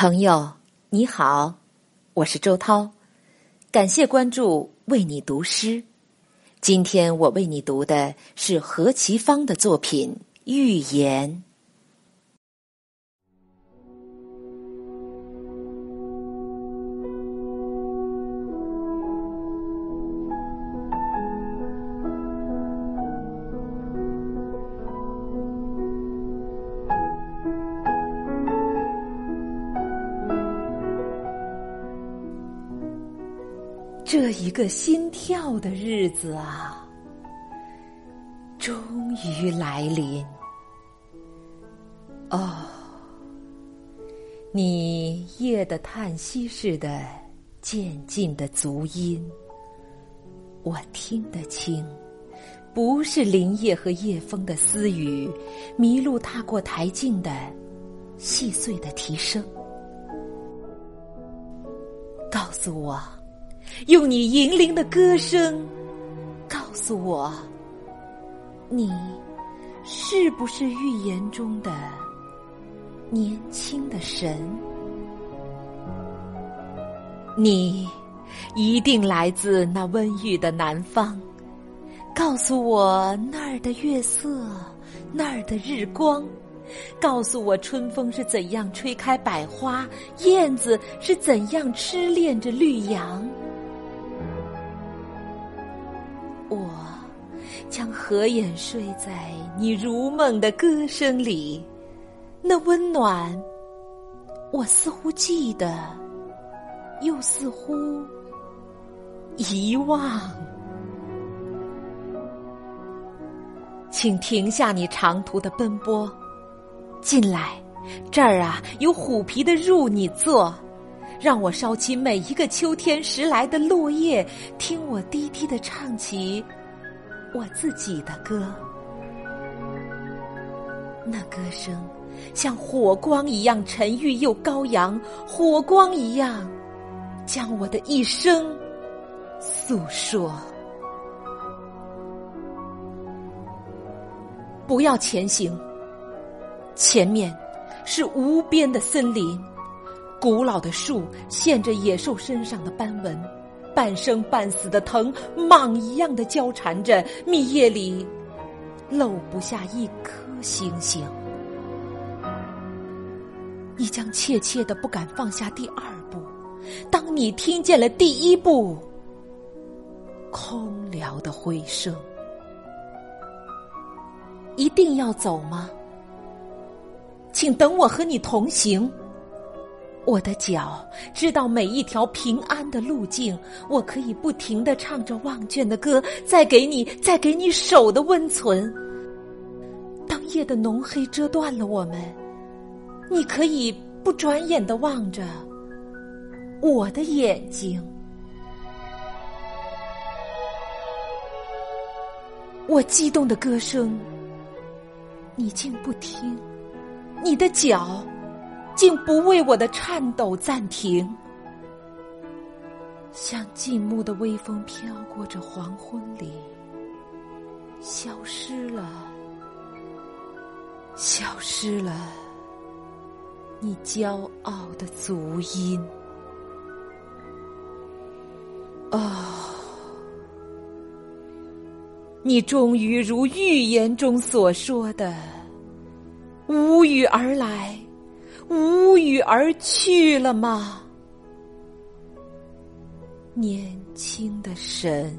朋友，你好，我是周涛，感谢关注，为你读诗。今天我为你读的是何其芳的作品《寓言》。这一个心跳的日子啊，终于来临。哦，你夜的叹息似的渐进的足音，我听得清，不是林叶和夜风的私语，麋鹿踏过台径的细碎的提声。告诉我。用你银铃的歌声，告诉我，你是不是预言中的年轻的神？你一定来自那温郁的南方，告诉我那儿的月色，那儿的日光，告诉我春风是怎样吹开百花，燕子是怎样痴恋着绿杨。将合眼睡在你如梦的歌声里，那温暖，我似乎记得，又似乎遗忘。请停下你长途的奔波，进来，这儿啊有虎皮的褥你坐。让我烧起每一个秋天拾来的落叶，听我低低的唱起我自己的歌。那歌声像火光一样沉郁又高扬，火光一样将我的一生诉说。不要前行，前面是无边的森林。古老的树现着野兽身上的斑纹，半生半死的藤蟒一样的交缠着，密叶里漏不下一颗星星。你将怯怯的不敢放下第二步，当你听见了第一步，空寥的回声，一定要走吗？请等我和你同行。我的脚知道每一条平安的路径，我可以不停的唱着忘倦的歌，再给你，再给你手的温存。当夜的浓黑遮断了我们，你可以不转眼的望着我的眼睛。我激动的歌声，你竟不听，你的脚。竟不为我的颤抖暂停，像静穆的微风飘过这黄昏里，消失了，消失了，你骄傲的足音。哦，你终于如预言中所说的，无语而来。无语而去了吗？年轻的神。